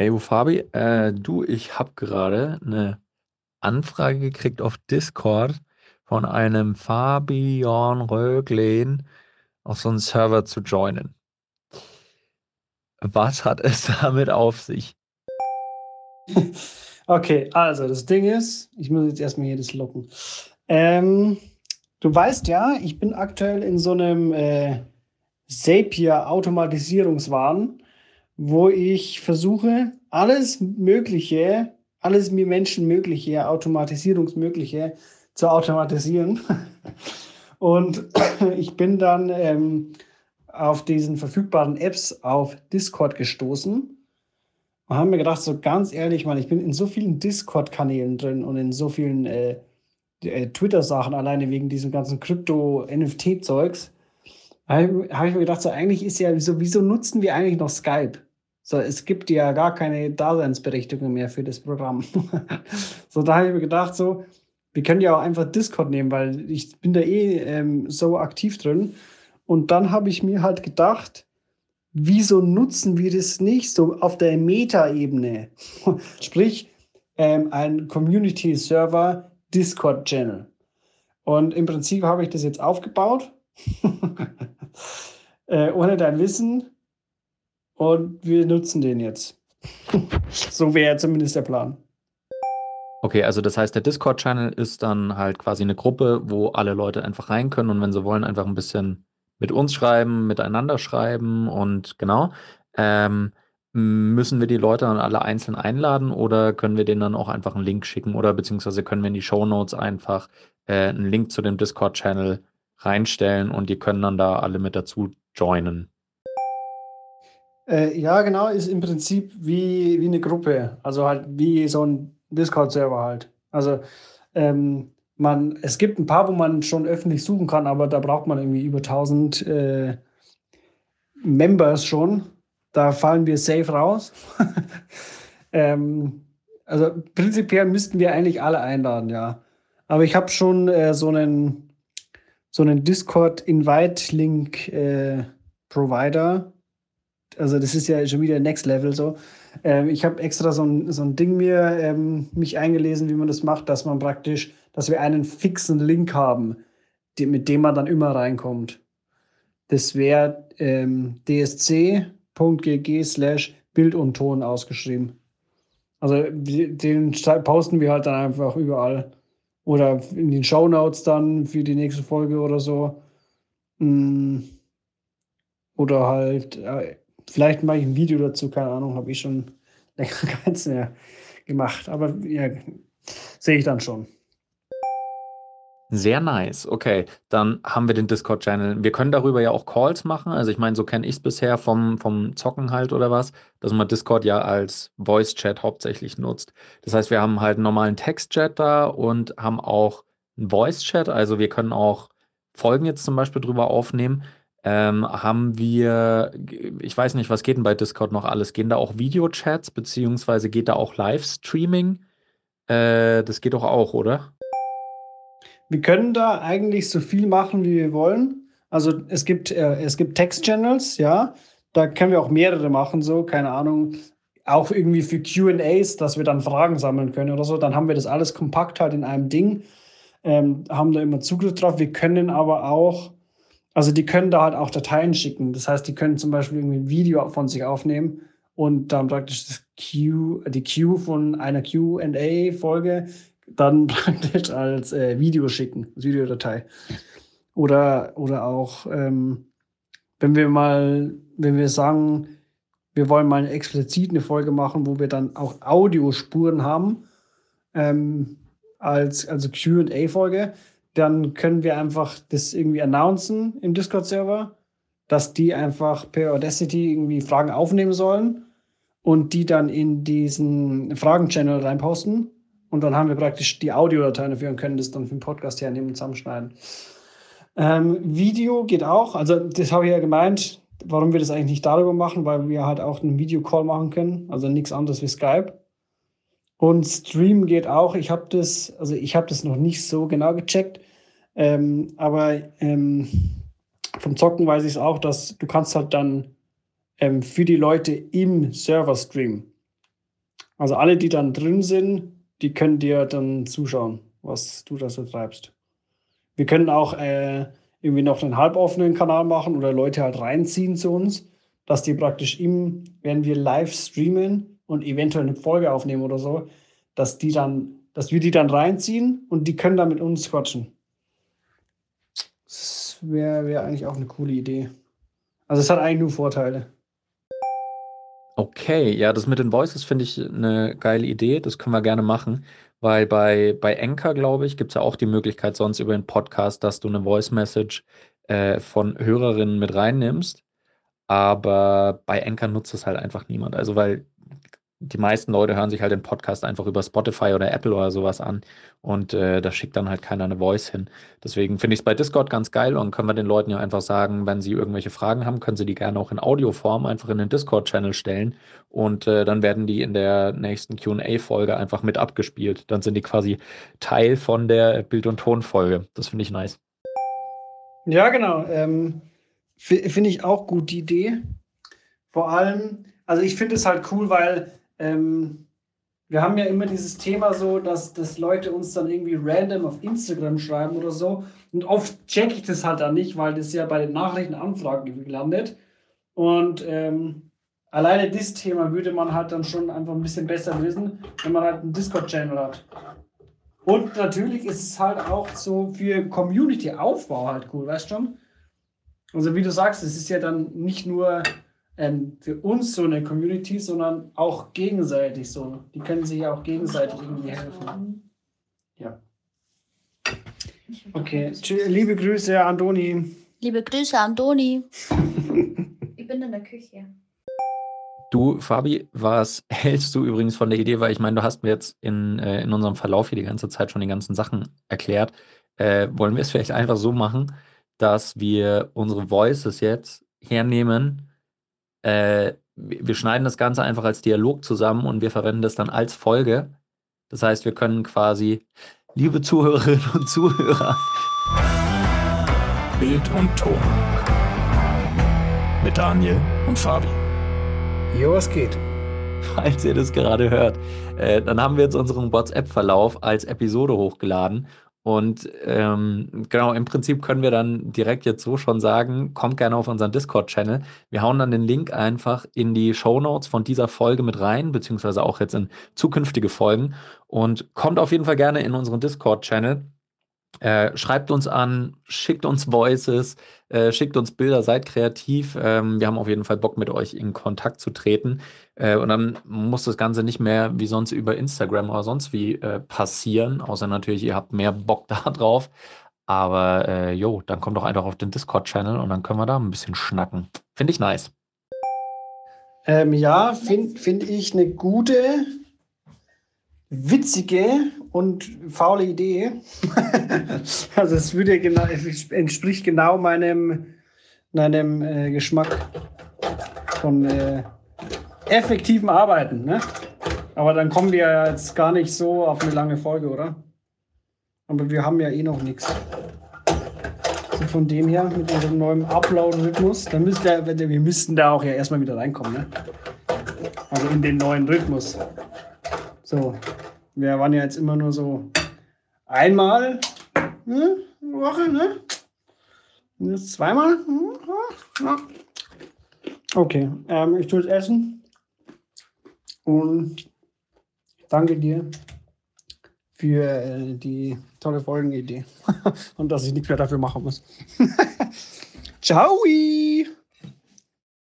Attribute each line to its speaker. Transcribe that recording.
Speaker 1: Hey, Fabi, äh, du, ich habe gerade eine Anfrage gekriegt auf Discord von einem Fabian Röglin auf so einen Server zu joinen. Was hat es damit auf sich?
Speaker 2: Okay, also das Ding ist, ich muss jetzt erstmal hier das locken. Ähm, du weißt ja, ich bin aktuell in so einem äh, Zapier-Automatisierungswahn, wo ich versuche, alles Mögliche, alles mir Menschenmögliche, Automatisierungsmögliche zu automatisieren. Und ich bin dann ähm, auf diesen verfügbaren Apps auf Discord gestoßen und haben mir gedacht, so ganz ehrlich, man, ich bin in so vielen Discord-Kanälen drin und in so vielen äh, äh, Twitter-Sachen alleine wegen diesem ganzen Krypto-NFT-Zeugs. Habe hab ich mir gedacht, so eigentlich ist ja, wieso, wieso nutzen wir eigentlich noch Skype? So, es gibt ja gar keine Daseinsberechtigung mehr für das Programm. so, da habe ich mir gedacht, so, wir können ja auch einfach Discord nehmen, weil ich bin da eh ähm, so aktiv drin. Und dann habe ich mir halt gedacht, wieso nutzen wir das nicht so auf der Meta-Ebene? Sprich, ähm, ein Community-Server Discord-Channel. Und im Prinzip habe ich das jetzt aufgebaut, äh, ohne dein Wissen. Und wir nutzen den jetzt. so wäre zumindest der Plan.
Speaker 1: Okay, also das heißt, der Discord-Channel ist dann halt quasi eine Gruppe, wo alle Leute einfach rein können und wenn sie wollen, einfach ein bisschen mit uns schreiben, miteinander schreiben und genau. Ähm, müssen wir die Leute dann alle einzeln einladen oder können wir denen dann auch einfach einen Link schicken oder beziehungsweise können wir in die Show Notes einfach äh, einen Link zu dem Discord-Channel reinstellen und die können dann da alle mit dazu joinen?
Speaker 2: Äh, ja, genau, ist im Prinzip wie, wie eine Gruppe, also halt wie so ein Discord-Server halt. Also ähm, man, es gibt ein paar, wo man schon öffentlich suchen kann, aber da braucht man irgendwie über 1000 äh, Members schon. Da fallen wir safe raus. ähm, also prinzipiell müssten wir eigentlich alle einladen, ja. Aber ich habe schon äh, so einen, so einen Discord-Invite-Link-Provider. Äh, also das ist ja schon wieder Next Level so. Ähm, ich habe extra so ein, so ein Ding mir ähm, mich eingelesen, wie man das macht, dass man praktisch, dass wir einen fixen Link haben, die, mit dem man dann immer reinkommt. Das wäre ähm, dsc.gg slash Bild und Ton ausgeschrieben. Also den posten wir halt dann einfach überall. Oder in den Show Notes dann für die nächste Folge oder so. Mm. Oder halt, Vielleicht mache ich ein Video dazu, keine Ahnung, habe ich schon länger keins mehr gemacht. Aber ja, sehe ich dann schon.
Speaker 1: Sehr nice. Okay, dann haben wir den Discord-Channel. Wir können darüber ja auch Calls machen. Also ich meine, so kenne ich es bisher vom, vom Zocken halt oder was, dass man Discord ja als Voice-Chat hauptsächlich nutzt. Das heißt, wir haben halt einen normalen Text-Chat da und haben auch einen Voice-Chat. Also wir können auch Folgen jetzt zum Beispiel drüber aufnehmen ähm, haben wir, ich weiß nicht, was geht denn bei Discord noch alles? Gehen da auch Videochats, beziehungsweise geht da auch Livestreaming? Äh, das geht doch auch, oder?
Speaker 2: Wir können da eigentlich so viel machen, wie wir wollen. Also es gibt, äh, gibt Text-Channels, ja. Da können wir auch mehrere machen, so, keine Ahnung. Auch irgendwie für QAs, dass wir dann Fragen sammeln können oder so. Dann haben wir das alles kompakt halt in einem Ding, ähm, haben da immer Zugriff drauf. Wir können aber auch also die können da halt auch Dateien schicken. Das heißt, die können zum Beispiel irgendwie ein Video von sich aufnehmen und dann praktisch das Q, die Q von einer QA-Folge dann praktisch als äh, Video schicken, als Videodatei. Oder, oder auch, ähm, wenn wir mal, wenn wir sagen, wir wollen mal explizit eine Folge machen, wo wir dann auch Audiospuren haben, ähm, als also QA-Folge, dann können wir einfach das irgendwie announcen im Discord-Server, dass die einfach per Audacity irgendwie Fragen aufnehmen sollen und die dann in diesen Fragen-Channel reinposten. Und dann haben wir praktisch die Audiodateien dafür und können das dann für den Podcast hernehmen und zusammenschneiden. Ähm, Video geht auch. Also, das habe ich ja gemeint, warum wir das eigentlich nicht darüber machen, weil wir halt auch einen Videocall machen können. Also nichts anderes wie Skype. Und Stream geht auch. Ich habe das, also ich habe das noch nicht so genau gecheckt. Ähm, aber ähm, vom Zocken weiß ich es auch, dass du kannst halt dann ähm, für die Leute im Server streamen. Also alle, die dann drin sind, die können dir dann zuschauen, was du da so treibst. Wir können auch äh, irgendwie noch einen halboffenen Kanal machen oder Leute halt reinziehen zu uns, dass die praktisch im, während wir live streamen und eventuell eine Folge aufnehmen oder so, dass die dann, dass wir die dann reinziehen und die können dann mit uns quatschen. Wäre wär eigentlich auch eine coole Idee. Also es hat eigentlich nur Vorteile.
Speaker 1: Okay, ja, das mit den Voices finde ich eine geile Idee. Das können wir gerne machen, weil bei, bei Anchor, glaube ich, gibt es ja auch die Möglichkeit sonst über den Podcast, dass du eine Voice Message äh, von Hörerinnen mit reinnimmst. Aber bei Anchor nutzt es halt einfach niemand. Also, weil die meisten Leute hören sich halt den Podcast einfach über Spotify oder Apple oder sowas an und äh, da schickt dann halt keiner eine Voice hin. Deswegen finde ich es bei Discord ganz geil und können wir den Leuten ja einfach sagen, wenn sie irgendwelche Fragen haben, können sie die gerne auch in Audioform einfach in den Discord-Channel stellen und äh, dann werden die in der nächsten QA-Folge einfach mit abgespielt. Dann sind die quasi Teil von der Bild- und Tonfolge. Das finde ich nice.
Speaker 2: Ja, genau. Ähm, finde ich auch gut die Idee. Vor allem, also ich finde es halt cool, weil ähm, wir haben ja immer dieses Thema so, dass, dass Leute uns dann irgendwie random auf Instagram schreiben oder so. Und oft checke ich das halt dann nicht, weil das ja bei den Nachrichtenanfragen landet. Und ähm, alleine das Thema würde man halt dann schon einfach ein bisschen besser lösen, wenn man halt einen Discord-Channel hat. Und natürlich ist es halt auch so für Community-Aufbau halt cool, weißt du schon? Also wie du sagst, es ist ja dann nicht nur ähm, für uns so eine Community, sondern auch gegenseitig so. Die können sich ja auch gegenseitig irgendwie helfen. Ja. Okay, liebe Grüße, Andoni.
Speaker 3: Liebe Grüße, Andoni. ich bin in der Küche.
Speaker 1: Du, Fabi, was hältst du übrigens von der Idee? Weil ich meine, du hast mir jetzt in, äh, in unserem Verlauf hier die ganze Zeit schon die ganzen Sachen erklärt. Äh, wollen wir es vielleicht einfach so machen, dass wir unsere Voices jetzt hernehmen äh, wir schneiden das Ganze einfach als Dialog zusammen und wir verwenden das dann als Folge. Das heißt, wir können quasi, liebe Zuhörerinnen und Zuhörer,
Speaker 4: Bild und Ton mit Daniel und Fabi.
Speaker 2: Jo, was geht?
Speaker 1: Falls ihr das gerade hört, äh, dann haben wir jetzt unseren WhatsApp-Verlauf als Episode hochgeladen und ähm, genau, im Prinzip können wir dann direkt jetzt so schon sagen, kommt gerne auf unseren Discord-Channel. Wir hauen dann den Link einfach in die Show Notes von dieser Folge mit rein, beziehungsweise auch jetzt in zukünftige Folgen. Und kommt auf jeden Fall gerne in unseren Discord-Channel. Äh, schreibt uns an, schickt uns Voices, äh, schickt uns Bilder, seid kreativ. Ähm, wir haben auf jeden Fall Bock, mit euch in Kontakt zu treten. Äh, und dann muss das Ganze nicht mehr wie sonst über Instagram oder sonst wie äh, passieren, außer natürlich, ihr habt mehr Bock da drauf. Aber äh, jo, dann kommt doch einfach auf den Discord-Channel und dann können wir da ein bisschen schnacken. Finde ich nice.
Speaker 2: Ähm, ja, finde find ich eine gute witzige und faule Idee. also es würde genau, entspricht genau meinem, meinem äh, Geschmack von äh, effektivem Arbeiten. Ne? Aber dann kommen wir jetzt gar nicht so auf eine lange Folge, oder? Aber wir haben ja eh noch nichts. Also von dem her, mit unserem neuen Upload-Rhythmus, dann müsst ihr, wir müssten da auch ja erstmal wieder reinkommen. Ne? Also in den neuen Rhythmus. So, wir waren ja jetzt immer nur so einmal ne, Woche, ne? Jetzt zweimal. Ja. Okay, ähm, ich tue es essen und danke dir für äh, die tolle Folgenidee und dass ich nichts mehr dafür machen muss. Ciao!